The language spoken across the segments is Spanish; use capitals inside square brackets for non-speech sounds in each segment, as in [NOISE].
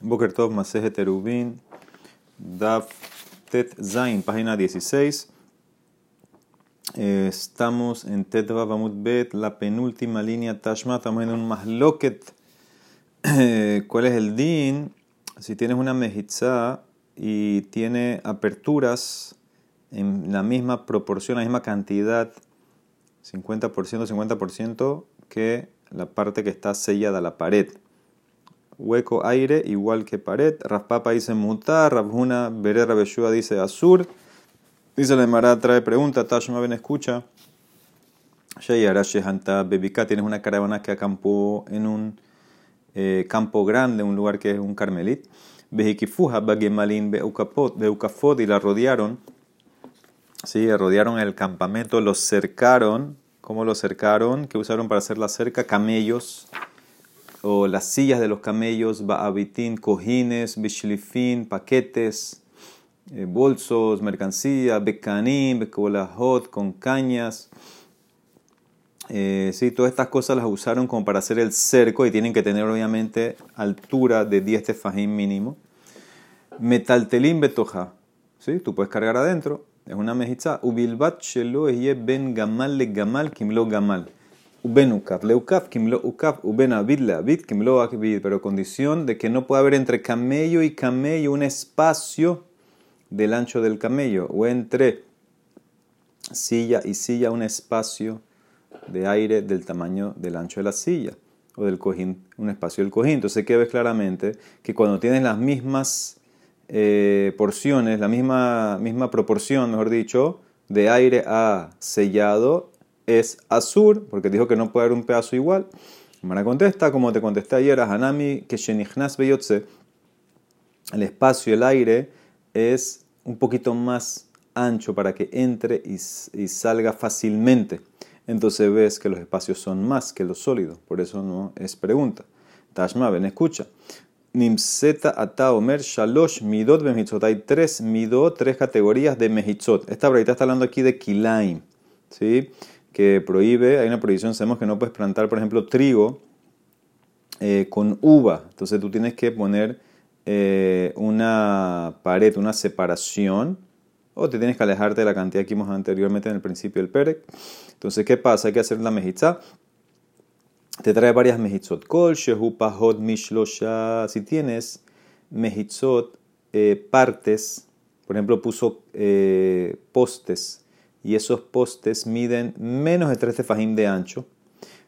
Boker Tov Maseje Terubin, Daf Tet Zain, página 16. Eh, estamos en Tetva Bamut Bet, la penúltima línea Tashma. Estamos en un Mahloket. ¿Cuál es el din? Si tienes una mejitza y tiene aperturas en la misma proporción, la misma cantidad, 50%, 50%, que la parte que está sellada, la pared hueco aire igual que pared. Raspapa dice mutar, Rabjuna Berera Beshua dice azur. Dice la Emara, trae pregunta, Tashma Ben escucha. Hanta Bebika, tienes una caravana que acampó en un eh, campo grande, un lugar que es un carmelit. Bejikifuja Bagemalin Beukafot y la rodearon. Sí, rodearon el campamento, los cercaron. ¿Cómo los cercaron? ¿Qué usaron para hacer la cerca? Camellos o las sillas de los camellos, ba'abitín, cojines, bishlifín, paquetes, eh, bolsos, mercancía, bekanim, bekolahot, con cañas. Eh, sí, todas estas cosas las usaron como para hacer el cerco y tienen que tener obviamente altura de 10 tefajim mínimo. Metaltelín betoja, ¿sí? tú puedes cargar adentro, es una mejitza. Ubilbat shelo ben gamal le gamal kimlo gamal uben ukaf, leukaf, kimlo ukaf, uben abid, leabid, kimlo akbid, pero condición de que no pueda haber entre camello y camello un espacio del ancho del camello, o entre silla y silla un espacio de aire del tamaño del ancho de la silla, o del cojín, un espacio del cojín. Entonces, ¿qué ves claramente? Que cuando tienes las mismas eh, porciones, la misma, misma proporción, mejor dicho, de aire a sellado, es azur, porque dijo que no puede haber un pedazo igual. Mara contesta, como te contesté ayer, a Hanami, que Shenichnas Beyotze, el espacio, el aire, es un poquito más ancho para que entre y, salga fácilmente. Entonces ves que los espacios son más que los sólidos, por eso no es pregunta. Tashma, ven, escucha. Nimseta ata omer shalosh midot bemehitzot. Hay tres midot, tres categorías de mehitzot. Esta verdad está hablando aquí de kilaim. ¿sí? Que prohíbe, hay una prohibición, sabemos que no puedes plantar, por ejemplo, trigo eh, con uva. Entonces tú tienes que poner eh, una pared, una separación, o te tienes que alejarte de la cantidad que vimos anteriormente en el principio del perec. Entonces, ¿qué pasa? Hay que hacer la mejitza. Te trae varias mejitzot. Kol, shehu, mishlosha. Si tienes mejitzot, eh, partes, por ejemplo, puso postes y esos postes miden menos de 3 tefajim de ancho.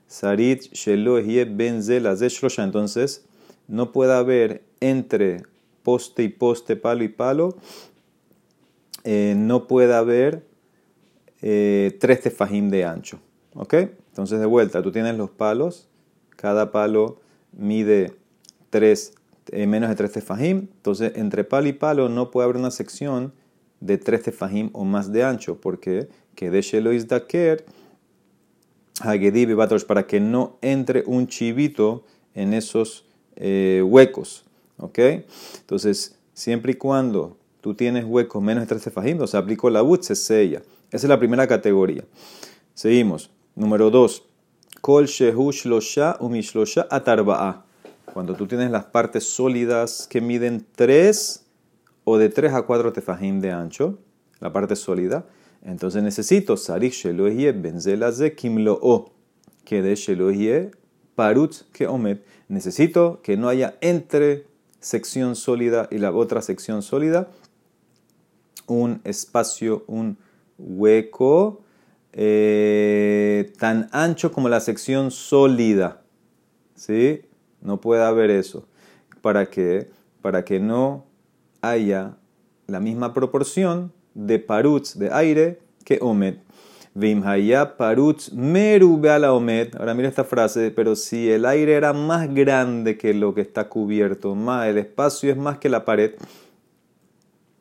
Sarit shelo Entonces, no puede haber entre poste y poste, palo y palo, eh, no puede haber eh, 3 tefajim de ancho. ¿Ok? Entonces, de vuelta, tú tienes los palos, cada palo mide 3, eh, menos de 3 tefajim. Entonces, entre palo y palo no puede haber una sección de 13 tefajim o más de ancho, porque que de Shelois Daker, para que no entre un chivito en esos eh, huecos. ¿Ok? Entonces, siempre y cuando tú tienes huecos menos de 13 tefajim, o sea, aplico la but, se sella. Esa es la primera categoría. Seguimos. Número 2. Kol shehu shlosha umishlosha atarba'a. Cuando tú tienes las partes sólidas que miden 3 o de 3 a 4 tefajim de ancho, la parte sólida, entonces necesito sarich shelohie benzelaze kimloo, que de shelohie parut que omet. Necesito que no haya entre sección sólida y la otra sección sólida un espacio, un hueco eh, tan ancho como la sección sólida. ¿Sí? No puede haber eso. ¿Para qué? Para que no haya la misma proporción de paruts de aire que omet. Vimhaya paruts meru la omet. Ahora mira esta frase, pero si el aire era más grande que lo que está cubierto, más el espacio es más que la pared,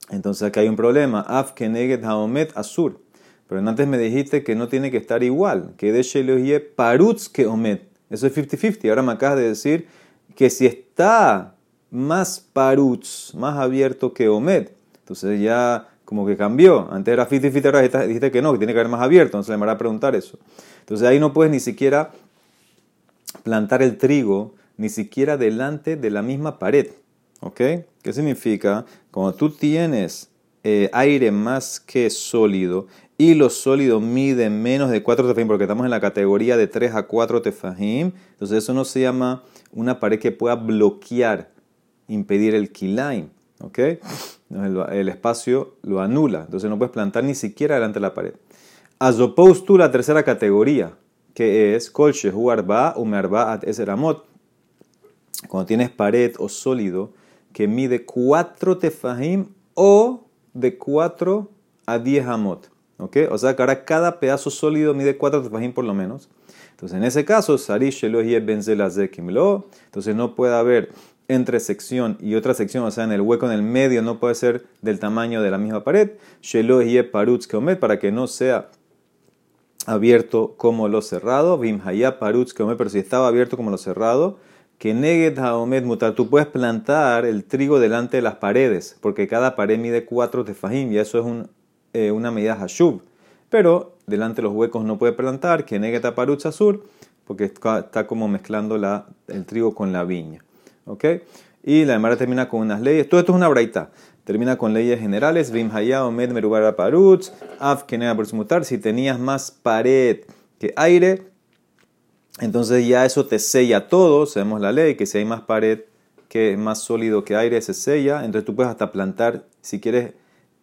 entonces aquí hay un problema. Af keneget haomet asur. Pero antes me dijiste que no tiene que estar igual, que de sheloye paruts que omet. Eso es 50-50. Ahora me acabas de decir que si está más paruts, más abierto que omet, entonces ya como que cambió. Antes era 50-50, ahora dijiste que no, que tiene que haber más abierto. Entonces le va a preguntar eso. Entonces ahí no puedes ni siquiera plantar el trigo, ni siquiera delante de la misma pared. ¿Ok? ¿Qué significa? Cuando tú tienes eh, aire más que sólido y los sólidos miden menos de 4 tefajim, porque estamos en la categoría de 3 a 4 tefajim, entonces eso no se llama una pared que pueda bloquear, impedir el kilaim. ¿Ok? El, espacio lo anula, entonces no puedes plantar ni siquiera delante de la pared. As opposed to la tercera categoría, que es kol shehu arba eseramot. Cuando tienes pared o sólido que mide 4 tefajim o de 4 a 10 amot. ¿Ok? O sea que ahora cada pedazo sólido mide 4 tefajim por lo menos. Entonces en ese caso, sarish entonces no puede haber entre sección y otra sección, o sea, en el hueco en el medio no puede ser del tamaño de la misma pared. Shelo parutz para que no sea abierto como lo cerrado. Vimhaya parutz pero si estaba abierto como lo cerrado, que neget haomed mutar, tú puedes plantar el trigo delante de las paredes, porque cada pared mide 4 tefajim y eso es eh, una medida hashub. Pero delante de los huecos no puede plantar, que neget parutz azur, porque está como mezclando la, el trigo con la viña. ¿Ok? Y la demara termina con unas leyes. Todo esto es una braita. Termina con leyes generales. Vim omed merubar parutz, af que mutar. Si tenías más pared que aire, entonces ya eso te sella todo, sabemos la ley, que si hay más pared que más sólido que aire, se sella. Entonces tú puedes hasta plantar, si quieres,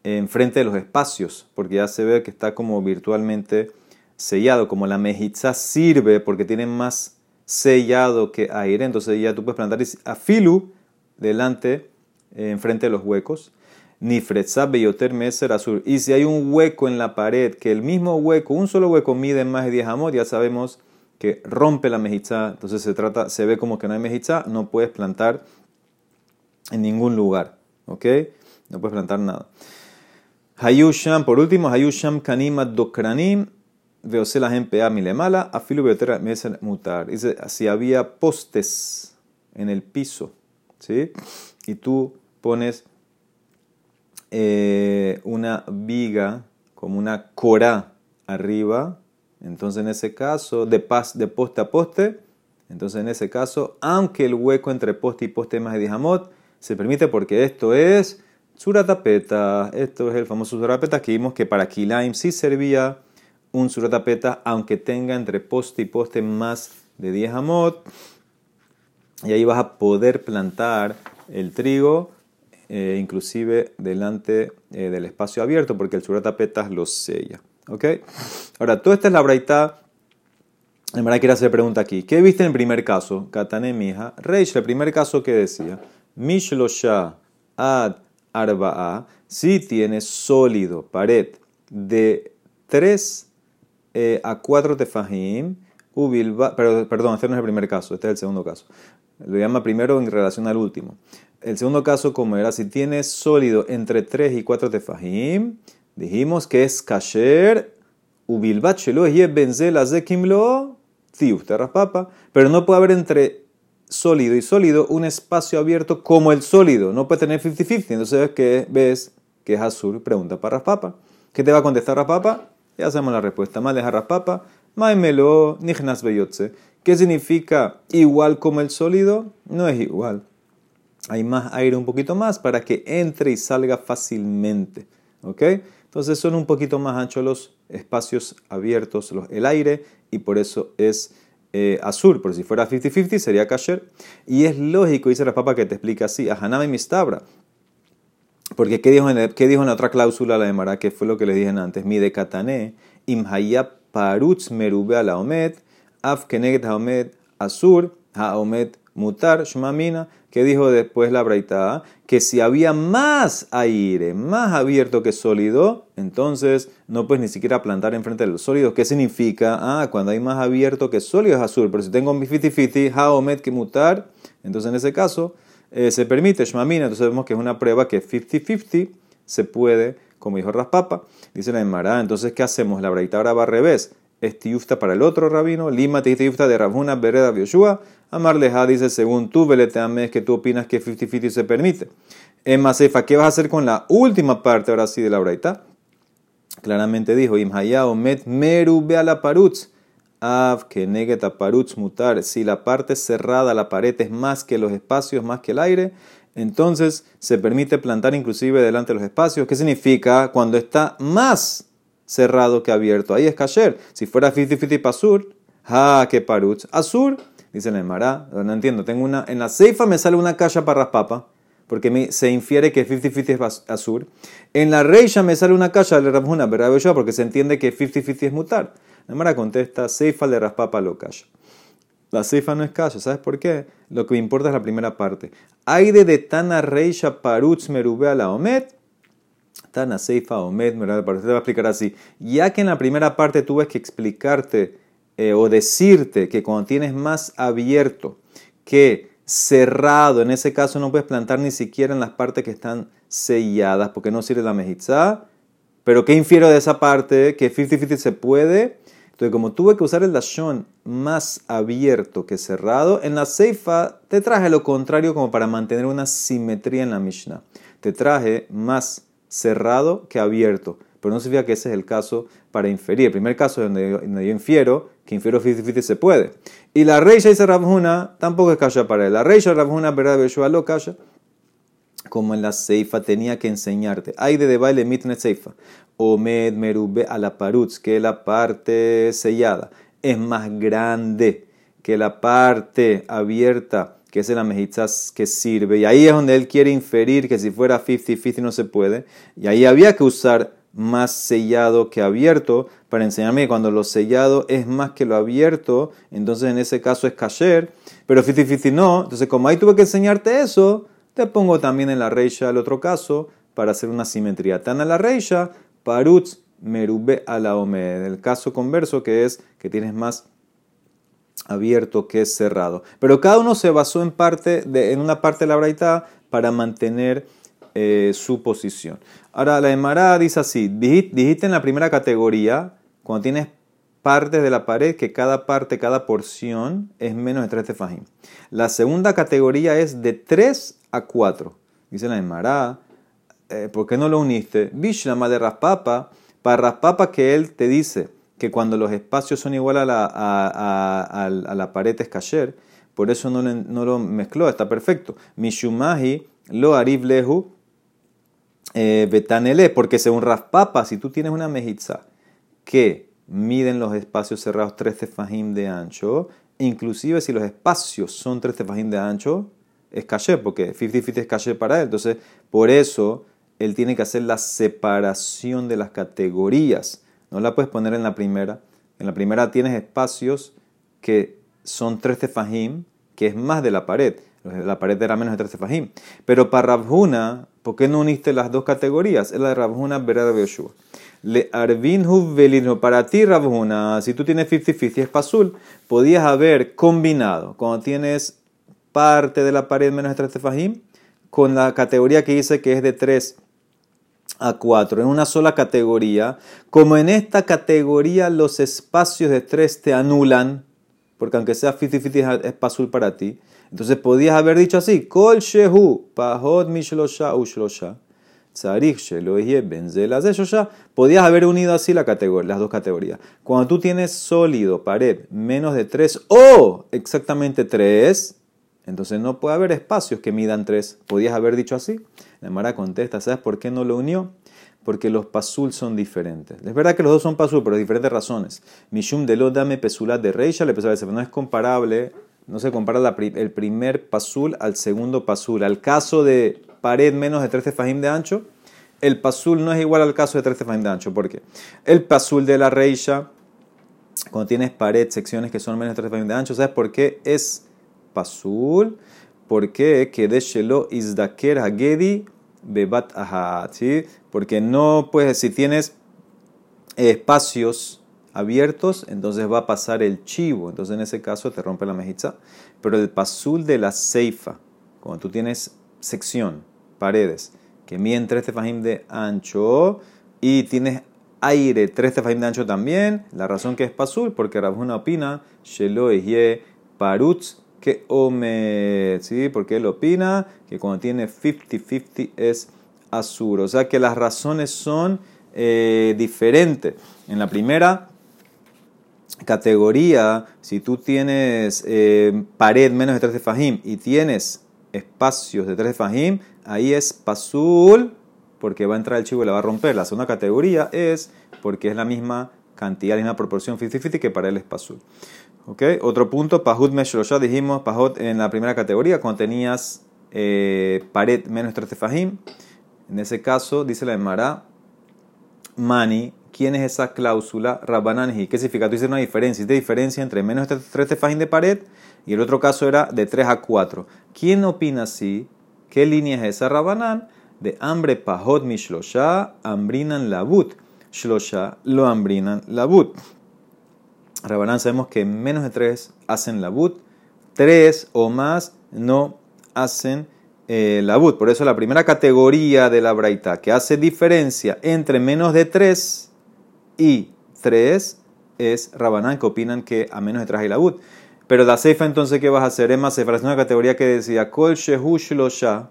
enfrente de los espacios, porque ya se ve que está como virtualmente sellado, como la mejitza sirve porque tiene más sellado que aire, entonces ya tú puedes plantar a filu delante, enfrente de los huecos. Ni beyoter meser azul. Y si hay un hueco en la pared, que el mismo hueco, un solo hueco mide más de 10 amot, ya sabemos que rompe la mejizá, entonces se trata, se ve como que no hay mejizá, no puedes plantar en ningún lugar, ¿ok? No puedes plantar nada. Hayusham, por último, Hayusham kanima dokranim, veose la a milemala, afilu beotera mesen mutar. Dice, si había postes en el piso, ¿sí? Y tú pones eh, una viga como una cora arriba, entonces en ese caso, de, pas, de poste a poste, entonces en ese caso, aunque el hueco entre poste y poste más de 10 amot, se permite porque esto es suratapeta, esto es el famoso suratapeta que vimos que para Kilaim sí servía un suratapeta aunque tenga entre poste y poste más de 10 amot, y ahí vas a poder plantar el trigo, eh, inclusive delante eh, del espacio abierto, porque el suratapetas lo sella. ¿Ok? Ahora, toda esta es la braita. En verdad quiero hacer pregunta aquí. ¿Qué viste en el primer caso? Katane mija. Reish, el primer caso que decía. Mishlosha ad arba'a. Si tiene sólido, pared, de 3 eh, a 4 tefajim. Pero, perdón, este no es el primer caso, este es el segundo caso. Lo llama primero en relación al último. El segundo caso, como era, si tiene sólido entre 3 y 4 tefajim, Dijimos que es kasher, ubilbat shelo y benzel azekimlo, papa, pero no puede haber entre sólido y sólido un espacio abierto como el sólido, no puede tener 50-50, entonces ves ves que es azul, pregunta para Raspapa. ¿Qué te va a contestar Raspapa? Ya hacemos la respuesta. Raspapa, maimelo. ¿Qué significa igual como el sólido? No es igual. Hay más aire un poquito más para que entre y salga fácilmente. ¿Ok? Entonces son un poquito más anchos los espacios abiertos, los, el aire, y por eso es eh, azul. Pero si fuera 50-50 sería kasher. Y es lógico, dice la papa que te explica así, a y Mistabra. Porque ¿qué dijo, en ¿qué dijo en la otra cláusula la de Mara? Que fue lo que les dije antes. Mi de imhaya parutz merube a la omed, af keneget haomed azur, haomed mutar, shmamina, que dijo después la braita, que si había más aire, más abierto que sólido, entonces no puedes ni siquiera plantar enfrente de los sólidos. ¿Qué significa? Ah, cuando hay más abierto que sólido es azul, pero si tengo mi fiti-fiti, haomet que mutar, entonces en ese caso eh, se permite shmamina, entonces vemos que es una prueba que 50-50 se puede, como dijo Raspapa, dice la Emara, entonces ¿qué hacemos? La braita ahora va al revés es para el otro rabino, lima tiufta de Rabuna Bereda Yoshua, Amarleja dice, según tú, Beleteames, que tú opinas que 50-50 se permite. En Masefa, ¿qué vas a hacer con la última parte ahora sí de la braita? Claramente dijo, Imhaya met meru la parutz, av que negeta parutz mutar. Si la parte cerrada, la pared es más que los espacios, más que el aire, entonces se permite plantar inclusive delante de los espacios. ¿Qué significa? Cuando está más cerrado que abierto. Ahí es kasher. Si fuera 50-50 pasur, ha que parutz. Azur, dice el Mará, no entiendo. Tengo una, en la ceifa me sale una caja para raspapa, porque se infiere que 50-50 es azur. En la reisha me sale una caja de Rabjuna, ¿verdad? Porque se entiende que 50-50 es mutar. El Mará contesta, ceifa de raspapa lo caja. La ceifa no es caja, ¿sabes por qué? Lo que me importa es la primera parte. Aide de Tana Reisha Parutz Merube a la Omet. Tana Seifa Omet Merube te va a explicar así. Ya que en la primera parte tuve que explicarte eh, o decirte que cuando tienes más abierto que cerrado, en ese caso no puedes plantar ni siquiera en las partes que están selladas porque no sirve la mejizá. Pero ¿qué infiero de esa parte? Que 50-50 se puede entonces, como tuve que usar el dashon más abierto que cerrado, en la seifa te traje lo contrario como para mantener una simetría en la Mishnah. Te traje más cerrado que abierto. Pero no significa que ese es el caso para inferir. El primer caso donde donde yo infiero, que infiero 50-50 se puede. Y la reisha dice Rabhuna, tampoco es calla para él. La reisha Rabhuna, verdad, Beshua lo calla como en la Seifa tenía que enseñarte. Hay de baile mitne Seifa. Omed merube a la parutz, que la parte sellada es más grande que la parte abierta, que es la mejizas que sirve. Y ahí es donde él quiere inferir que si fuera 50-50 no se puede. Y ahí había que usar más sellado que abierto para enseñarme que cuando lo sellado es más que lo abierto, entonces en ese caso es kasher, pero 50-50 no. Entonces como ahí tuve que enseñarte eso, te pongo también en la reisha el otro caso para hacer una simetría. Tan a la reisha, parutz merube a la omed. El caso converso que es que tienes más abierto que cerrado. Pero cada uno se basó en, parte en una parte de la braita para mantener eh, su posición. Ahora, la Emara dice así, dijiste en la primera categoría, cuando tienes partes de la pared, que cada parte, cada porción es menos de 3 tefajim. La segunda categoría es de 3 a 4. Dice la Emara, eh, ¿por qué no lo uniste? Bishlama de Raspapa, para Raspapa que él te dice que cuando los espacios son igual a la, a, la pared es kasher, por eso no, no, lo mezcló, está perfecto. Mishumahi lo arif lehu eh, betanele, porque según Raspapa, si tú tienes una mejitza que miden los espacios cerrados 3 tefajim de ancho, inclusive si los espacios son 3 tefajim de ancho, es caché, porque 50-50 es caché para él. Entonces, por eso él tiene que hacer la separación de las categorías. No la puedes poner en la primera. En la primera tienes espacios que son tres tefajim, que es más de la pared. La pared era menos de tres tefajim. Pero para Rabhuna, ¿por qué no uniste las dos categorías? Es la de Rabhuna Berada Yoshua. Le Arvinhu Velino. Para ti, Rabhuna, si tú tienes 50-50 es pasul, podías haber combinado. Cuando tienes parte de la pared menos 3 tefajim con la categoría que dice que es de 3 a 4, en una sola categoría. Como en esta categoría los espacios de 3 te anulan, porque aunque sea 50-50 es pasul para ti, entonces podías haber dicho así, Kol shehu, pahot mishlosha ushlosha. Podías haber unido así las dos categorías. Cuando tú tienes sólido, pared, menos de 3 o exactamente 3, entonces no puede haber espacios que midan tres. ¿Podías haber dicho así? La Mara contesta, ¿sabes por qué no lo unió? Porque los pasul son diferentes. Es verdad que los dos son pasul, pero diferentes razones. Mishum de lo dame pesulat de reisha le no es comparable, no se compara el primer pasul al segundo pasul. Al caso de pared menos de 13 fajim de ancho, el pasul no es igual al caso de 13 fajim de ancho. ¿Por qué? El pasul de la reisha, cuando tienes pared, secciones que son menos de 13 fajim de ancho, ¿sabes por qué? Es pasul. ¿Por qué? Que de Shelo Bebat Ahat. Porque no, pues, si tienes espacios abiertos, entonces va a pasar el chivo. Entonces, en ese caso, te rompe la mejitza. Pero el pasul de la ceifa, cuando tú tienes sección, paredes, que miden 3 tefajim de ancho y tienes aire 3 tefajim de ancho también, la razón que es pasul, porque Rabhuna opina, Shelo Parutz que Omed, ¿sí? Porque él opina que cuando tiene 50-50 es azur. O sea que las razones son eh, diferentes. En la primera categoría, si tú tienes eh, pared menos de 13 fajim y tienes espacios de tres tefajim, ahí es pasul, porque va a entrar el chivo y la va a romper. La segunda categoría es porque es la misma cantidad, la misma proporción 50-50 que para él es pasul. ¿Okay? Otro punto, pahut ya dijimos, pahut en la primera categoría, cuando tenías eh, pared menos tres tefajim. En ese caso, dice la Emara, mani, ¿quién es esa cláusula? Rabbananji. ¿Qué significa? Tú dices una diferencia. ¿Existe diferencia entre menos de tres tefajim de pared y el otro caso era de 3 a 4. ¿Quién opina así? ¿Qué línea es esa, Rabanán? De hambre pahot mi shlosha, ambrinan labut. Shlosha lo ambrinan labut. Rabanán sabemos que menos de 3 hacen labut, 3 o más no hacen eh, labut. Por eso la primera categoría de la braita que hace diferencia entre menos de 3 y 3 es Rabanán, que opinan que a menos de 3 hay labut. Pero la ceifa entonces, ¿qué vas a hacer? Es más es una categoría que decía, Kol Shehu Shlosha,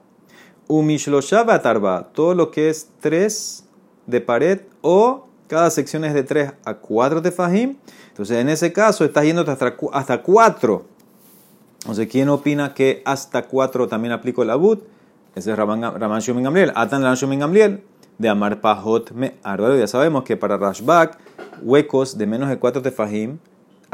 Umishlosha Batarba, todo lo que es 3 de pared o cada sección es de 3 a 4 de Fahim. Entonces, en ese caso, estás yendo hasta, hasta 4. Entonces, ¿quién opina que hasta 4 también aplico el abut? Ese es Raman Shumin Gamliel. Atan Raman Shumin Gamliel. De Amar Pahot Me Ya sabemos que para Rashbak, huecos de menos de 4 tefajim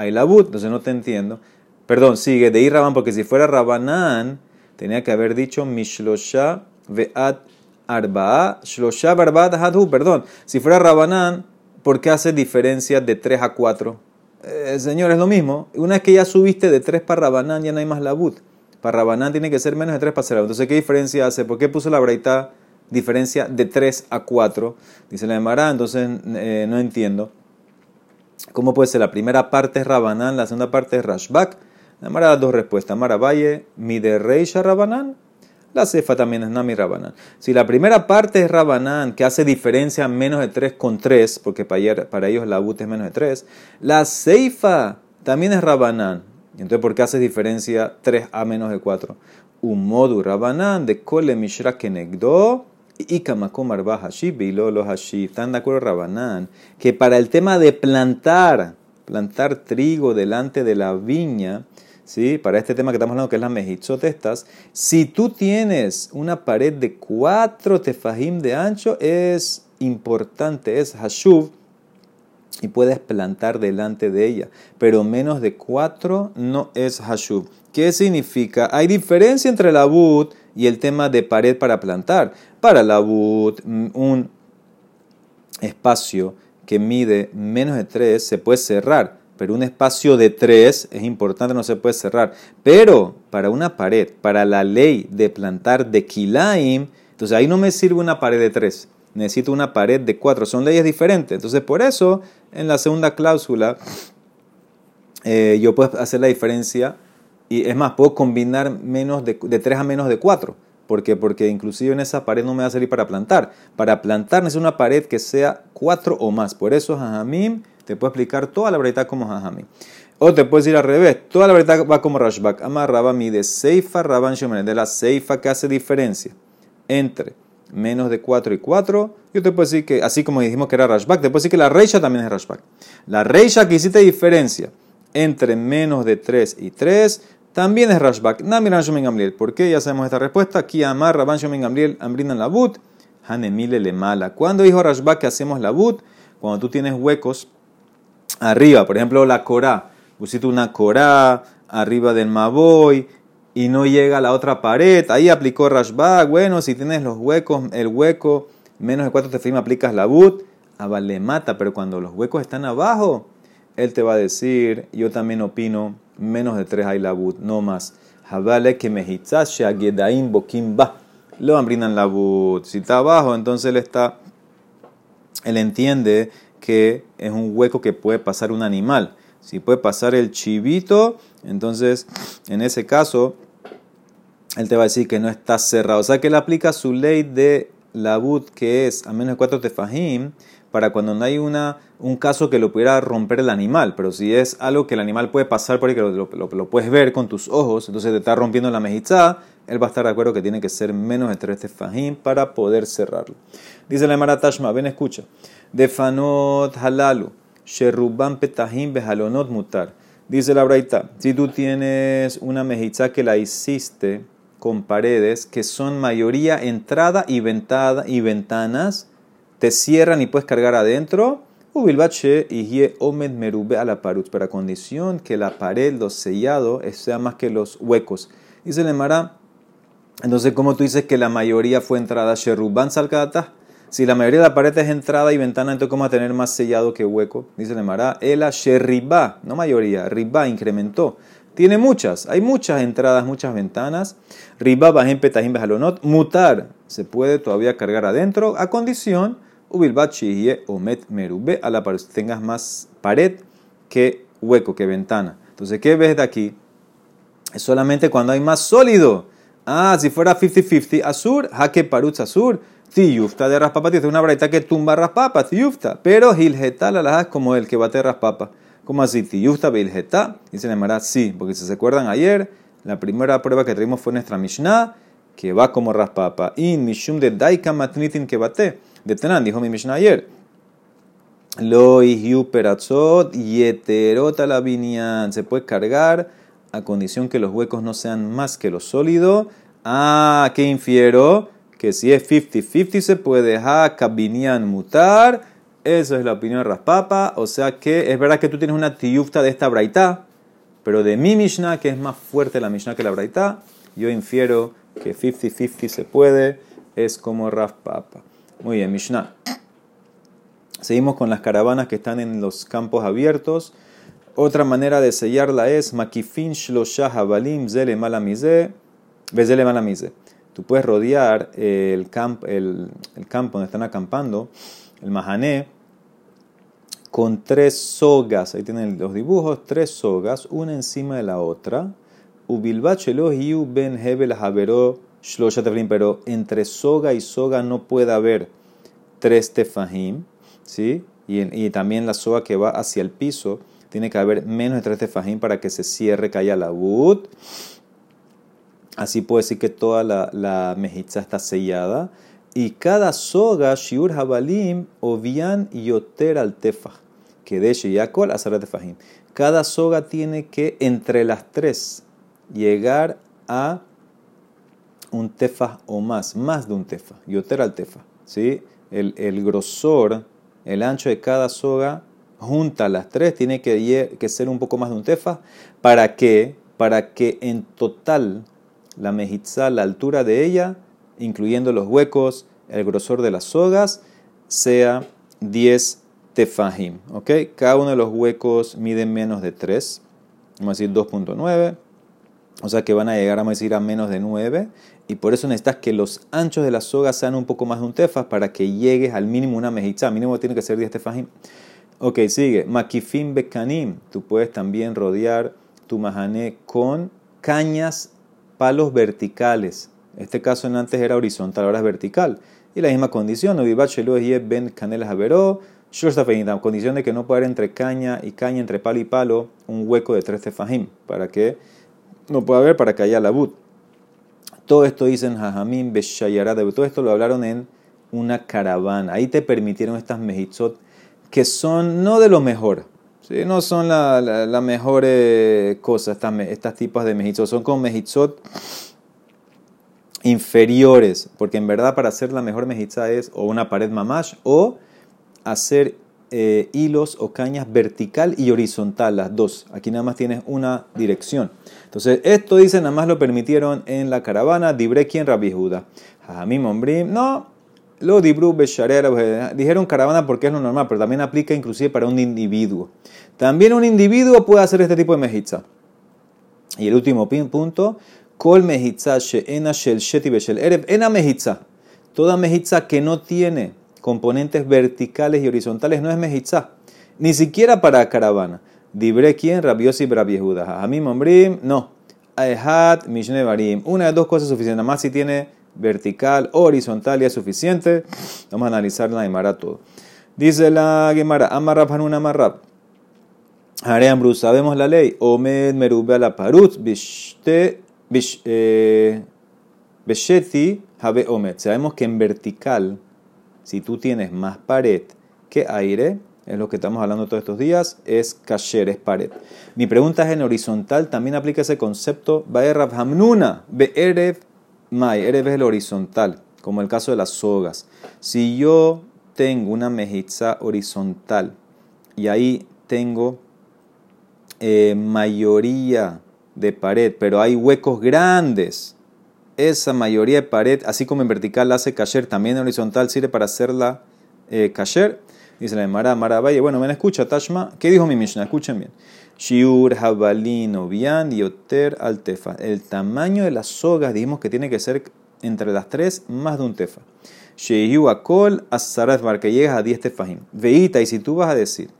hay labut, entonces no te entiendo. Perdón, sigue de ir Rabán, porque si fuera Rabanán, tenía que haber dicho Mishlosha Ve'at Arba'a, Shlosha Barbat Hadhu, perdón. Si fuera Rabanán, ¿por qué hace diferencia de 3 a 4? Eh, señor, es lo mismo. Una vez que ya subiste de 3 para Rabanán, ya no hay más labut. Para Rabanán tiene que ser menos de 3 para ser Entonces, ¿qué diferencia hace? ¿Por qué puso la breita diferencia de 3 a 4? Dice la de entonces eh, no entiendo. ¿Cómo puede ser? La primera parte es Rabanán, la segunda parte es Rashbak. Da dos respuestas. Mara Valle, mi de Reisha Rabanán. La cefa también es Nami Rabanán. Si la primera parte es Rabanán, que hace diferencia menos de 3 con 3, porque para ellos la UT es menos de 3, la ceifa también es Rabanán. Entonces, ¿por qué hace diferencia 3 a menos de 4? Un modu Rabanán de Kole Mishra Kenegdo Están de acuerdo Rabanán que para el tema de plantar, plantar trigo delante de la viña, ¿sí? para este tema que estamos hablando que es la mejizotestas, si tú tienes una pared de cuatro tefajim de ancho, es importante, es Hashuv, y puedes plantar delante de ella, pero menos de cuatro no es Hashuv. ¿Qué significa? Hay diferencia entre la but y el tema de pared para plantar. Para la but, un espacio que mide menos de 3 se puede cerrar, pero un espacio de 3 es importante, no se puede cerrar. Pero para una pared, para la ley de plantar de Kilaim, entonces ahí no me sirve una pared de 3, necesito una pared de 4, son leyes diferentes. Entonces por eso en la segunda cláusula eh, yo puedo hacer la diferencia y es más, puedo combinar menos de, de 3 a menos de 4. ¿Por qué? Porque inclusive en esa pared no me va a salir para plantar. Para plantar necesito una pared que sea 4 o más. Por eso Jajamim te puedo explicar toda la verdad como Jajamim. O te puedes ir al revés. Toda la verdad va como Rashbak. Amarraba mi de Seifa Rabban Shomen. De la Seifa que hace diferencia entre menos de 4 y 4. Yo te puedo decir que, así como dijimos que era Rashbak, te puedo decir que la Reisha también es Rashbak. La Reisha que hiciste diferencia entre menos de 3 y 3 también es Rashbak. Namiran Shomen Gamliel. ¿Por qué? Ya sabemos esta respuesta. Aquí Amar Rabban Shomen Gamliel Ambrindan la but. Hanemile le mala. ¿Cuándo dijo Rashbak que hacemos la but? Cuando tú tienes huecos arriba. Por ejemplo, la Corá. Pusiste una Corá arriba del Maboy y no llega a la otra pared. Ahí aplicó Rashbak. Bueno, si tienes los huecos, el hueco menos de 4 tefim aplicas la but. le mata. Pero cuando los huecos están abajo, él te va a decir, yo también opino menos de tres hay labut, no más. Habale que mehitzas sheagedaim bokim ba. Lo ambrinan labut. Si está abajo, entonces él está, él entiende que es un hueco que puede pasar un animal. Si puede pasar el chivito, entonces en ese caso él te va a decir que no está cerrado. O sea que él aplica su ley de labut que es a menos de cuatro tefajim para cuando no hay una, un caso que lo pudiera romper el animal, pero si es algo que el animal puede pasar por ahí, que lo, puedes ver con tus ojos, entonces te está rompiendo la mejizada, él va a estar de acuerdo que tiene que ser menos de tres tefajim para poder cerrarlo. Dice la Emara Tashma, ven escucha, defanot halalu, sherubam petahim behalonot mutar. Dice la Braita, si tú tienes una mejizá que la hiciste con paredes que son mayoría entrada y, ventada, y ventanas, te cierran y puedes cargar adentro. Ubilbache y omed merube a la parut, para condición que la pared, los sellados, sea más que los huecos. Dice le Mara, entonces, ¿cómo tú dices que la mayoría fue entrada? Sherubban salkata. Si la mayoría de la pared es entrada y ventana, entonces ¿cómo va a tener más sellado que hueco? Dice le Mara, ela sherriba, no mayoría, riba incrementó. Tiene muchas, hay muchas entradas, muchas ventanas. Riba, bajem, petajim, bejalonot. Mutar, se puede todavía cargar adentro, a condición, ubilbachi, omet, merube, a la tengas más pared que hueco, que ventana. Entonces, ¿qué ves de aquí? Es solamente cuando hay más sólido. Ah, si fuera 50-50, azur, jaque parutz azur, tiyufta de raspapa, tiene una braita que tumba raspapa, tiyufta. Pero gilgeta la es como el que bate raspapa. ¿Cómo así? Tiyusta Bilgeta. Dice la Emara, sí, porque si se acuerdan ayer, la primera prueba que traímos fue nuestra Mishnah, que va como raspapa. In Mishum de Daika Matnitin que bate. De Tenan, dijo mi Mishnah ayer. Lo peratzot yeterota la Se puede cargar a condición que los huecos no sean más que lo sólido. Ah, ¿qué infiero? Que si es 50-50 se puede ha kabinian mutar esa es la opinión de Raspapa. O sea que es verdad que tú tienes una tiyufta de esta braita, pero de mi Mishnah, que es más fuerte la Mishnah que la braita, yo infiero que 50-50 se puede, es como Raspapa. Muy bien, Mishnah. Seguimos con las caravanas que están en los campos abiertos. Otra manera de sellarla es makifin shlosha habalim zele malamize, bezele malamize. Tú puedes rodear el, camp, el campo donde están acampando el mahané, con tres sogas, ahí tienen los dibujos, tres sogas, una encima de la otra. Ben hebel pero entre soga y soga no puede haber tres tefajim, ¿sí? Y, también la soga que va hacia el piso tiene que haber menos de tres tefajim para que se cierre, caiga la bud. Así puede decir que toda la, la está sellada y cada soga, shiur habalim, ovian yoter al tefaj, que de yakol azar tefajim. Cada soga tiene que, entre las tres, llegar a un tefaj o más, más de un tefaj, yoter al tefaj. ¿sí? El, el, grosor, el ancho de cada soga, junta las tres, tiene que, que ser un poco más de un tefaj. ¿Para qué? Para que en total la mejitza, la altura de ella, incluyendo los huecos, el grosor de las sogas, sea 10 tefajim. ¿ok? Cada uno de los huecos mide menos de 3, vamos a decir 2.9, o sea que van a llegar a decir a menos de 9, y por eso necesitas que los anchos de las sogas sean un poco más de un tefaj para que llegues al mínimo una mejitza. Mínimo tiene que ser 10 tefajim. Ok, sigue. Makifim bekanim. Tú puedes también rodear tu mahané con cañas, palos verticales. Este caso antes era horizontal, ahora es vertical. Y la misma condición, ben canelas averó, condición de que no pueda haber entre caña y caña, entre palo y palo, un hueco de tres tefajim, para que no pueda haber, para que haya la but. Todo esto dicen Jajamim, de todo esto lo hablaron en una caravana. Ahí te permitieron estas mejitzot que son no de lo mejor, ¿sí? no son la, la, mejor cosa, estas, estas tipos de mejitzot, son como mejitzot inferiores, porque en verdad para hacer la mejor mejitza es o una pared mamash o hacer eh, hilos o cañas vertical y horizontal, las dos. Aquí nada más tienes una dirección. Entonces, esto dice, nada más lo permitieron en la caravana, dibre quien Rabbi Juda. Jamim Ombrim, no, lo dibru besharera, dijeron caravana porque es lo normal, pero también aplica inclusive para un individuo. También un individuo puede hacer este tipo de mejitza. Y el último punto, Kol mejitza she'ena shel sheti. Toda mejitza que no tiene componentes verticales y horizontales no es mejitza. Ni siquiera para caravana. Dibre quien rabiosi brabiehuda. Hamim ombrim, no. Aehat mishne barim. Una de dos cosas suficientes. Nada más si tiene vertical, horizontal ya es suficiente. Vamos a analizar la Gemara todo. Dice la Gemara, amarrab hanun amarrab. Hareambru, sabemos la ley. Omed merube la parut bishte eh, Besheti habe omet. Sabemos que en vertical, si tú tienes más pared que aire, es lo que estamos hablando todos estos días, es kasher, es pared. Mi pregunta es en horizontal, también aplica ese concepto. Hamnuna, Be'erev May, eres el horizontal, como el caso de las sogas. Si yo tengo una mejitza horizontal y ahí tengo eh, mayoría de pared, pero hay huecos grandes, esa mayoría de pared, así como en vertical la hace cayer, también en horizontal sirve para hacerla eh, Dice la Mara, Mara Valle. Bueno, ven, escucha, Tashma. ¿Qué dijo mi Mishnah? Escuchen bien. Shiur, Jabalino, Bian, Yoter, Altefa. El tamaño de las sogas, dijimos que tiene que ser entre las tres más de un tefa. Sheyu Akol, Azarat Bar, que llegas a 10 tefajim. Veita, y si tú vas a decir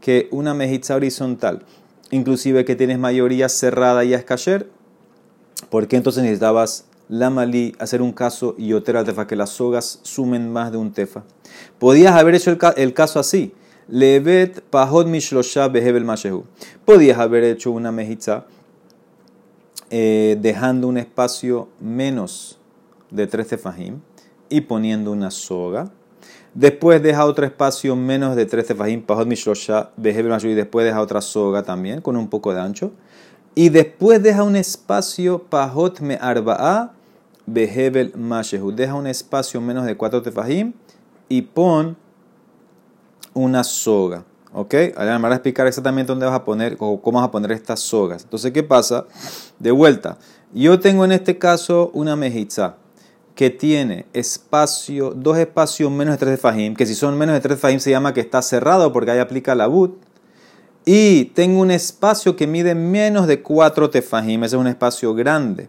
que una mejitza horizontal, inclusive que tienes mayoría cerrada y es kasher, ¿por qué entonces necesitabas la malí, hacer un caso y yoter al tefa, que las sogas sumen más de un tefa. Podías haber hecho el, caso así. Levet pahod mishlosha behebel mashehu. Podías haber hecho una mejitza eh, dejando un espacio menos de tres tefajim y poniendo una soga. Después deja otro espacio menos de tres tefajim, pahod mishlosha behebel mashehu, y después deja otra soga también con un poco de ancho. Y después deja un espacio pahot me arba'a Behebel Mashehu. Deja un espacio menos de 4 tefajim y pon una soga. ¿Ok? Ahora me a explicar exactamente dónde vas a poner o cómo vas a poner estas sogas. Entonces, ¿qué pasa? De vuelta, yo tengo en este caso una mejitza que tiene espacio, dos espacios menos de 3 tefajim, que si son menos de 3 tefajim se llama que está cerrado porque ahí aplica la but. Y tengo un espacio que mide menos de 4 tefajim, ese es un espacio grande.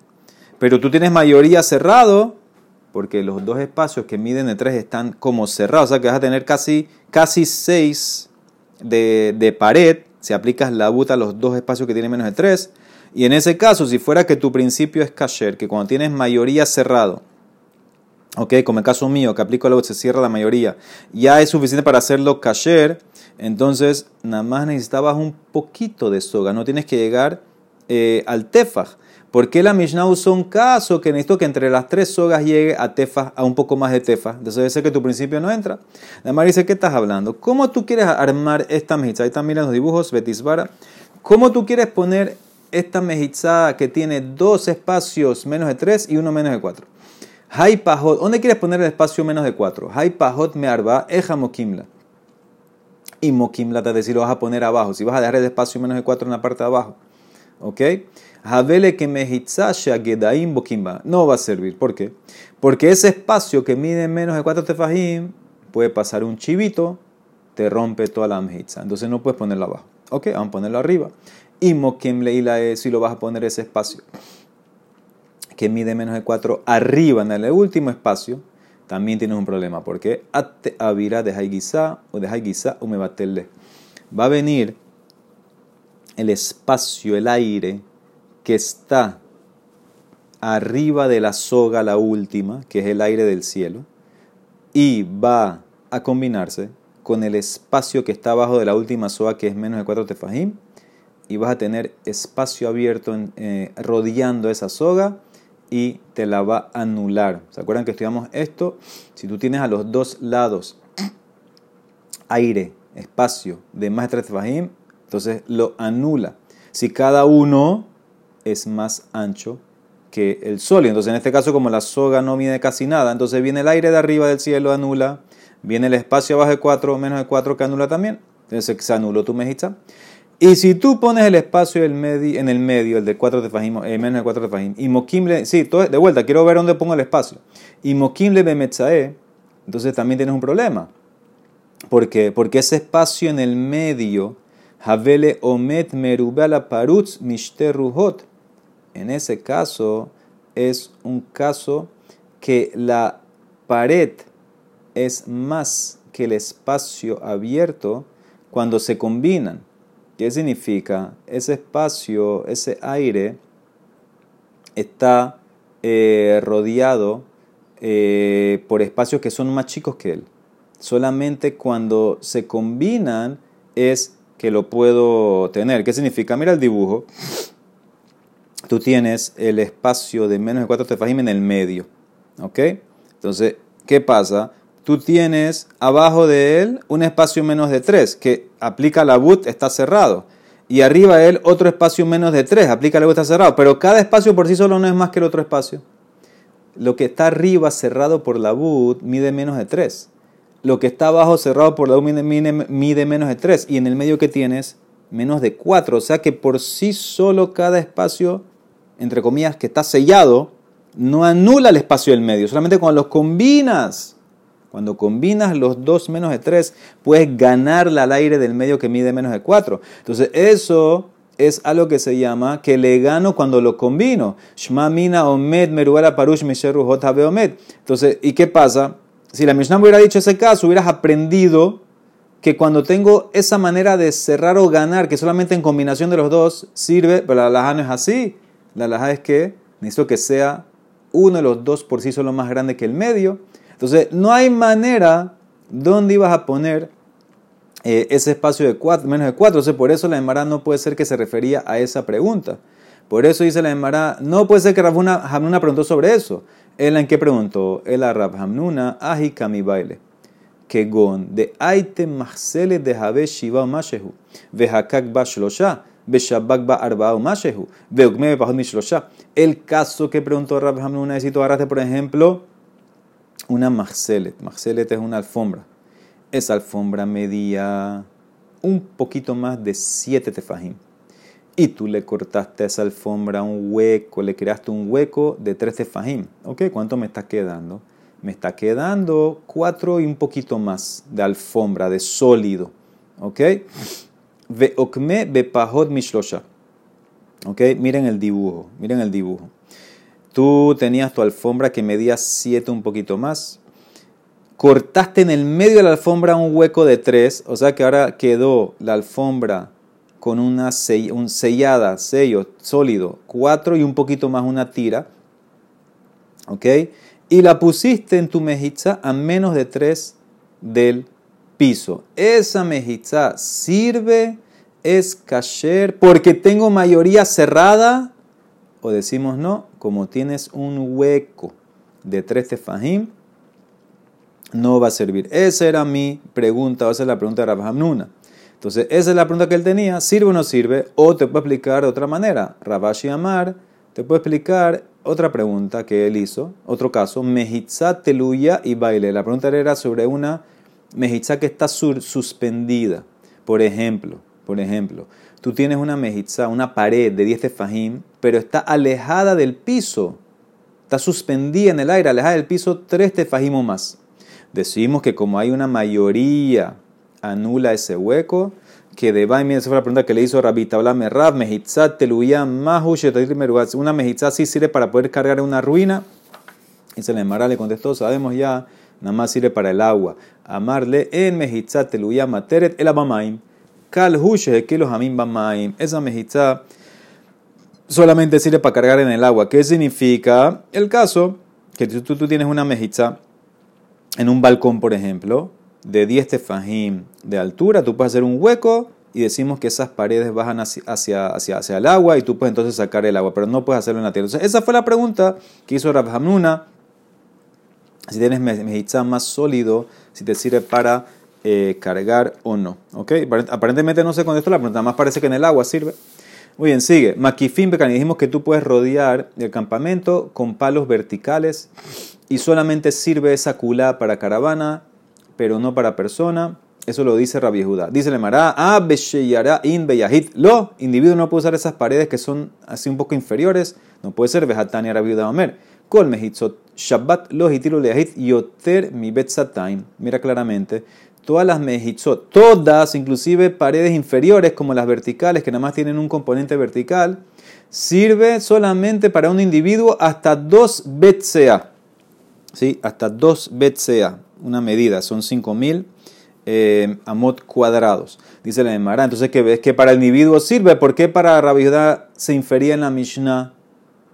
Pero tú tienes mayoría cerrado, porque los dos espacios que miden de tres están como cerrados. O sea que vas a tener casi, casi seis de, pared. Si aplicas la buta a los dos espacios que tienen menos de tres. Y en ese caso, si fuera que tu principio es kasher, que cuando tienes mayoría cerrado, ok, como el caso mío, que aplico la se cierra la mayoría, ya es suficiente para hacerlo kasher, entonces nada más necesitabas un poquito de soga, no tienes que llegar eh, al tefaj. ¿Por qué la Mishnah usó un caso que necesito que entre las tres sogas llegue a tefa, a un poco más de tefa? Entonces debe ser que tu principio no entra. La dice, ¿qué estás hablando? ¿Cómo tú quieres armar esta mejizá? Ahí están mirando los dibujos, Betisbara. ¿Cómo tú quieres poner esta mejizá que tiene dos espacios menos de tres y uno menos de cuatro? Hay pajot. ¿Dónde quieres poner el espacio menos de cuatro? Hay pajot me arba, eja mokimla. Y mokimla te decir, lo vas a poner abajo. Si vas a dejar el espacio menos de cuatro en la parte de abajo. ¿Ok? Havele que gedaim bokimba. No va a servir. ¿Por qué? Porque ese espacio que mide menos de 4 tefajim puede pasar un chivito, te rompe toda la mejitza. Entonces no puedes ponerlo abajo. Ok, vamos a ponerlo arriba. Y mokim leila es si lo vas a poner ese espacio que mide menos de 4 arriba en el último espacio, también tienes un problema. Porque ate avira de haigisa o de haigisa o me Va a venir el espacio, el aire que está arriba de la soga, la última, que es el aire del cielo, y va a combinarse con el espacio que está abajo de la última soga, que es menos de 4 tefajim, y vas a tener espacio abierto eh, rodeando esa soga y te la va a anular. ¿Se acuerdan que estudiamos esto? Si tú tienes a los dos lados [CLEARS THROAT] aire, espacio de más de 3 tefajim, entonces lo anula. Si cada uno es más ancho que el sol. Entonces en este caso, como la soga no mide casi nada, entonces viene el aire de arriba del cielo, anula, viene el espacio abajo de 4, menos de 4 que anula también. Entonces se anuló tu mejita. Y si tú pones el espacio en el medio, el de 4 tefajim, eh, menos de 4 tefajim, y moquimle, sí, de vuelta, quiero ver dónde pongo el espacio. Y moquimle bemetzae, entonces también tienes un problema. ¿Por qué? Porque ese espacio en el medio, Havele omet merubala parutz mishterruhot, en ese caso es un caso que la pared es más que el espacio abierto cuando se combinan. ¿Qué significa? Ese espacio, ese aire está eh, rodeado eh, por espacios que son más chicos que él. Solamente cuando se combinan es que lo puedo tener. ¿Qué significa? Mira el dibujo tú tienes el espacio de menos de 4 tefajim en el medio. ¿Ok? Entonces, ¿qué pasa? Tú tienes abajo de él un espacio menos de 3, que aplica la but, está cerrado. Y arriba de él otro espacio menos de 3, aplica la but, está cerrado. Pero cada espacio por sí solo no es más que el otro espacio. lo que está arriba cerrado por la bud mide menos de 3. Lo que está abajo cerrado por la bud mide, mide menos de 3. Y en el medio que tienes, menos de 4. O sea que por sí solo cada espacio, entre comillas, que está sellado, no anula el espacio del medio. Solamente cuando los combinas, cuando combinas los dos menos de 3, puedes ganarle al aire del medio que mide menos de 4. Entonces eso es algo que se llama que le gano cuando lo combino. Shma mina omed meruela parush omed. Entonces, ¿y qué pasa? Si la Mishnah hubiera dicho ese caso, hubieras aprendido que cuando tengo esa manera de cerrar o ganar, que solamente en combinación de los dos sirve, pero la alhaja no es así. La alhaja es que necesito que sea uno de los dos por sí solo más grande que el medio. Entonces, no hay manera donde ibas a poner eh, ese espacio de cuatro, menos de 4. Entonces, por eso la Emara no puede ser que se refería a esa pregunta. Por eso dice la Emara, no puede ser que Rabuna Hamnuna preguntó sobre eso. ¿Él en qué preguntó? Él a Rab Hamnuna, ahi kami baile. De aite mahsele de shiva mashehu, vehakak ba shlosha, beshabak ba arbao mashehu. El caso que preguntó Rab Hamnuna es si tú agarraste, por ejemplo, una mahselet. Mahselet es una alfombra esa alfombra medía un poquito más de 7 tefajim. Y tú le cortaste a esa alfombra un hueco, le creaste un hueco de 3 tefajim. ¿Ok? ¿Cuánto me está quedando? Me está quedando 4 y un poquito más de alfombra, de sólido. ¿Ok? Veokme mishlosha. ¿Ok? Miren el dibujo, miren el dibujo. Tú tenías tu alfombra que medía 7 un poquito más cortaste en el medio de la alfombra un hueco de tres, o sea que ahora quedó la alfombra con una un sellada, sello sólido, cuatro y un poquito más una tira, ¿ok? Y la pusiste en tu mejitza a menos de tres del piso. Esa mejitza sirve, es kasher, porque tengo mayoría cerrada, o decimos no, como tienes un hueco de tres tefajim, no va a servir. Esa era mi pregunta, esa es la pregunta de Rabbi Hamnuna. Entonces, esa es la pregunta que él tenía, ¿sirve o no sirve? O te puedo explicar de otra manera. Rabashi Amar te puede explicar otra pregunta que él hizo, otro caso, mejitza teluya y baile. La pregunta era sobre una mejitza que está suspendida. Por ejemplo, por ejemplo, tú tienes una mejitza, una pared de 10 tefajim, pero está alejada del piso. Está suspendida en el aire, alejada del piso 3 tefajim o más decimos que como hay una mayoría anula ese hueco, que de Baimi, esa fue la pregunta que le hizo Rabita, hablame Rab, mejitzat teluya mahu una mejitzat sí sirve para poder cargar una ruina, y se le le contestó, sabemos ya, nada más sirve para el agua, amarle en mejitzat teluya materet el abamaim, kal hushe que los amim bamaim, esa mejitzat solamente sirve para cargar en el agua, ¿qué significa? El caso, que tú, tú tienes una mejitzat en un balcón, por ejemplo, de 10 tefajim de altura, tú puedes hacer un hueco y decimos que esas paredes bajan hacia, hacia, hacia, el agua y tú puedes entonces sacar el agua, pero no puedes hacerlo en la tierra. Esa fue la pregunta que hizo Rav Hamnuna. Si tienes mejitza más sólido, si te sirve para eh, cargar o no. ¿Ok? Aparentemente no sé con esto la pregunta, más parece que en el agua sirve. Muy bien, sigue. Makifim Bekani. Dijimos que tú puedes rodear el campamento con palos verticales y solamente sirve esa culá para caravana, pero no para persona. Eso lo dice Rabbi Judá. Dice el Mará, ah, in beyahit. Lo, individuo no puede usar esas paredes que son así un poco inferiores. No puede ser vejatania Rabbi Judá Omer. Kol mehitzot shabbat lo hitiru lehit yoter mi betzataim. Mira claramente. Todas las mehitzot, todas, inclusive paredes inferiores como las verticales, que nada más tienen un componente vertical, sirve solamente para un individuo hasta dos betzea. ¿sí? hasta 2 BCA, una medida, son 5000 eh, amot cuadrados. Dice la Emara. Entonces, ¿qué ves? Que para el individuo sirve. ¿Por qué para Rabbi se infería en la Mishnah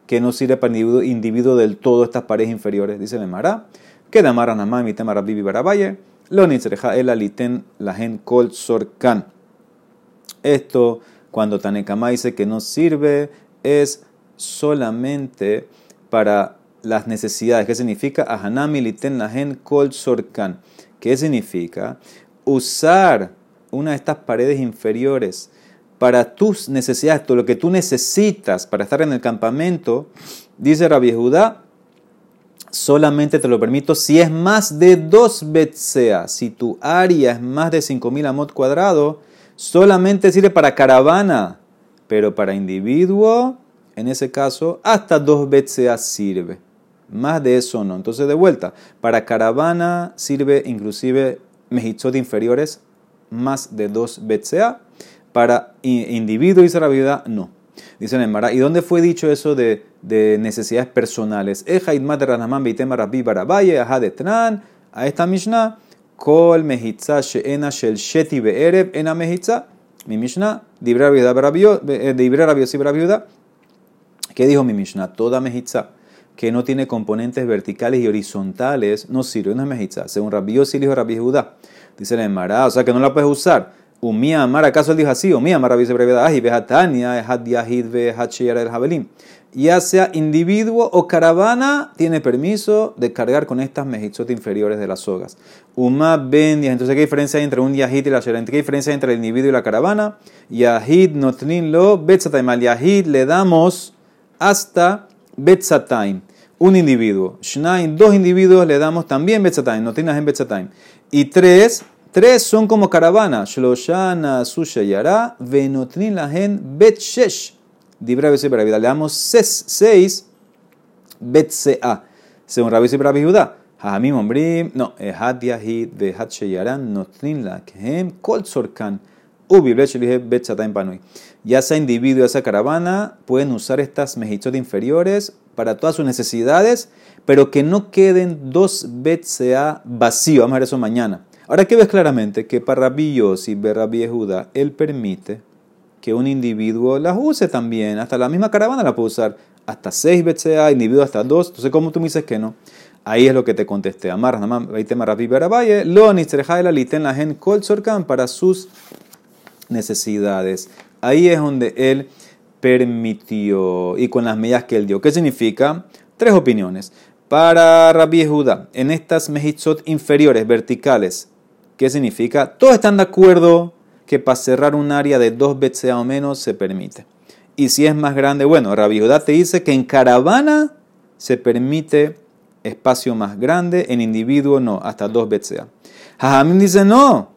que no sirve para el individuo, individuo del todo estas paredes inferiores? Dice la Emara. Que de Amara Namá, mi tema Rabbi Barabaye. Lo el aliten la gen kol sorkan. Esto, cuando Tanekama dice que no sirve, es solamente para las necesidades. ¿Qué significa? Ahanami liten lahen kol sorkan. ¿Qué significa? Usar una de estas paredes inferiores para tus necesidades, todo lo que tú necesitas para estar en el campamento, dice Rabbi Judá, solamente te lo permito si es más de 2 betsea. Si tu área es más de 5000 amot cuadrado, solamente sirve para caravana, pero para individuo, en ese caso, hasta 2 betsea sirve. Más de eso no. Entonces, de vuelta, para caravana sirve inclusive mejitzot inferiores más de 2 betsea. Para individuo y vida no. Dice Mara, ¿y dónde fue dicho eso de, de necesidades personales? Eja idmat ranamán beitema rabbi barabaye, ajá de tran, a esta Mishnah, kol mehitza she'ena shel sheti be'erev ena mehitza. Mi Mishnah, dibra rabiosi barabiuda. ¿Qué dijo mi Mishnah? Toda mehitza que no tiene componentes verticales y horizontales no sirve, no es mejitza. Según Rabbi Yossi, dijo Rabbi Judá. Dice la Emara, o sea que no la puedes usar. Umía Amar, ¿acaso él dijo así? Umía Amar, Rabbi brevedad, y Behatania, Ehat Yahid, Behat Sheyar el Jabelim. Ya sea individuo o caravana, tiene permiso de cargar con estas mejitzot inferiores de las sogas. Uma ben Entonces, ¿qué diferencia hay entre un Yahid y la Shera? ¿Qué diferencia hay entre el individuo y la caravana? Yahid notnin lo betzataim. Yahid le damos hasta betzataim un individuo. Shnaim, dos individuos le damos también Betzatayim, no tienes en Betzatayim. Y tres, tres son como caravana. Shloshana Susha Yara, Venotrin Lahen Betshesh. Dibra para vida. Le damos seis, seis Betsea. Según Rabbi para Judá. Hajamim Ombrim, no, Ehad Yahid, Vehat Sheyaran, Notrin Lahem, Kol Sorkan. Ya sea individuo, ya sea caravana, pueden usar estas mejichot inferiores para todas sus necesidades, pero que no queden dos sea vacío. Vamos a ver eso mañana. Ahora que ves claramente que para Rabbi Yossi, Rabbi Yehuda, él permite que un individuo las use también. Hasta la misma caravana la puede usar. Hasta seis sea individuo hasta dos. Entonces, ¿cómo tú me dices que no? Ahí es lo que te contesté. Amar, Rabbi Berabaye, lo liten la gen kol para sus necesidades. Ahí es donde él permitió y con las medidas que él dio. ¿Qué significa? Tres opiniones. Para Rabbi Judá, en estas mejitzot inferiores, verticales, ¿qué significa? Todos están de acuerdo que para cerrar un área de dos BCA o menos se permite. Y si es más grande, bueno, Rabbi Judá te dice que en caravana se permite espacio más grande, en individuo no, hasta dos BCA. Jajamín dice no,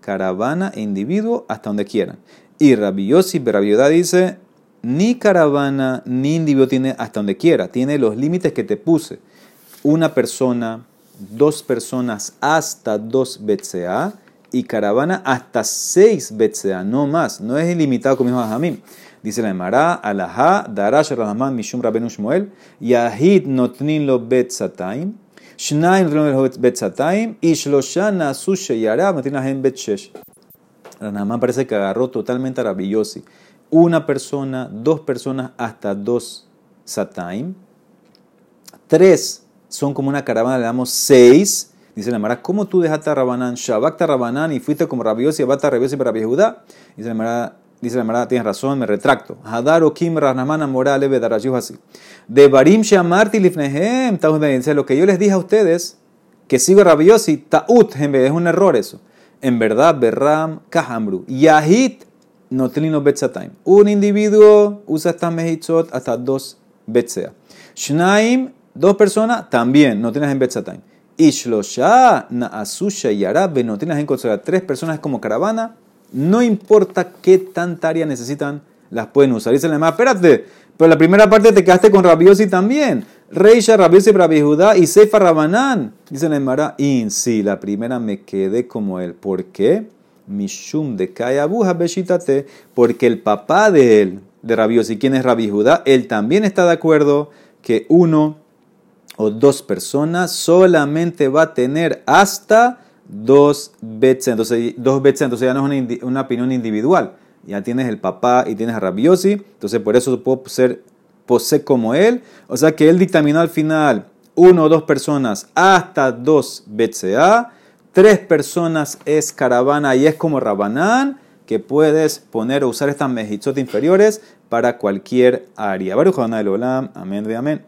caravana e individuo hasta donde quieran. Y Rabbi Yossi, Rabbi dice ni caravana ni individuo tiene hasta donde quiera, tiene los límites que te puse. Una persona, dos personas hasta dos BCA y caravana hasta seis BCA, no más, no es ilimitado como dijo Jamim. Dice la Emara, Alaha, Darash Rahman Mishum Rabenu Shmuel, Yahid notnin lo betzataim, Shnaim notnin lo betzataim, y Shlosha nasu sheyara notnin lahem betchesh. Rahman parece que agarró totalmente a Rabbi una persona, dos personas, hasta dos sataim. Tres son como una caravana, le damos seis. Dice la Mara, ¿cómo tú dejaste a Rabanán, Shabakta Rabanán y fuiste como Rabiosi, Abata Rabiosi para Judá? Dice la Mara, dice la Mara, tienes razón, me retracto. Hadar Kim Ranamana Moral Ebe así. De Barim Shamarti Lifnehem, dice lo que yo les dije a ustedes, que sigo Rabiosi, Taut, es un error eso. En verdad, Berram Kahamru. Yahit no Notlino Betzataim. Un individuo usa esta mehitzot hasta dos betzea. Shnaim, dos personas, también no tienes en Betzataim. Ishlosha, Naasusha y Arabe, no tienes en considerar tres personas como caravana. No importa qué tanta área necesitan, las pueden usar. Dice la demás, espérate, pero la primera parte te quedaste con Rabiosi también. Reisha, Rabiosi, Rabbi Judá y Seifa Rabanán. Dice la Emara, in sí, la primera me quedé como él. ¿Por qué? Mishum de Kayabuja Beshitate, porque el papá de él, de Rabiosi, ¿quién es Rabbi Judá? Él también está de acuerdo que uno o dos personas solamente va a tener hasta dos bets, entonces dos entonces ya no es una, opinión individual, ya tienes el papá y tienes a Rabiosi, entonces por eso puedo ser posee como él, o sea que él dictaminó al final uno o dos personas hasta dos BCA, tres personas es caravana y es como rabanán, que puedes poner o usar estas mejitzot inferiores para cualquier área. Baruch Olam, amén, amén.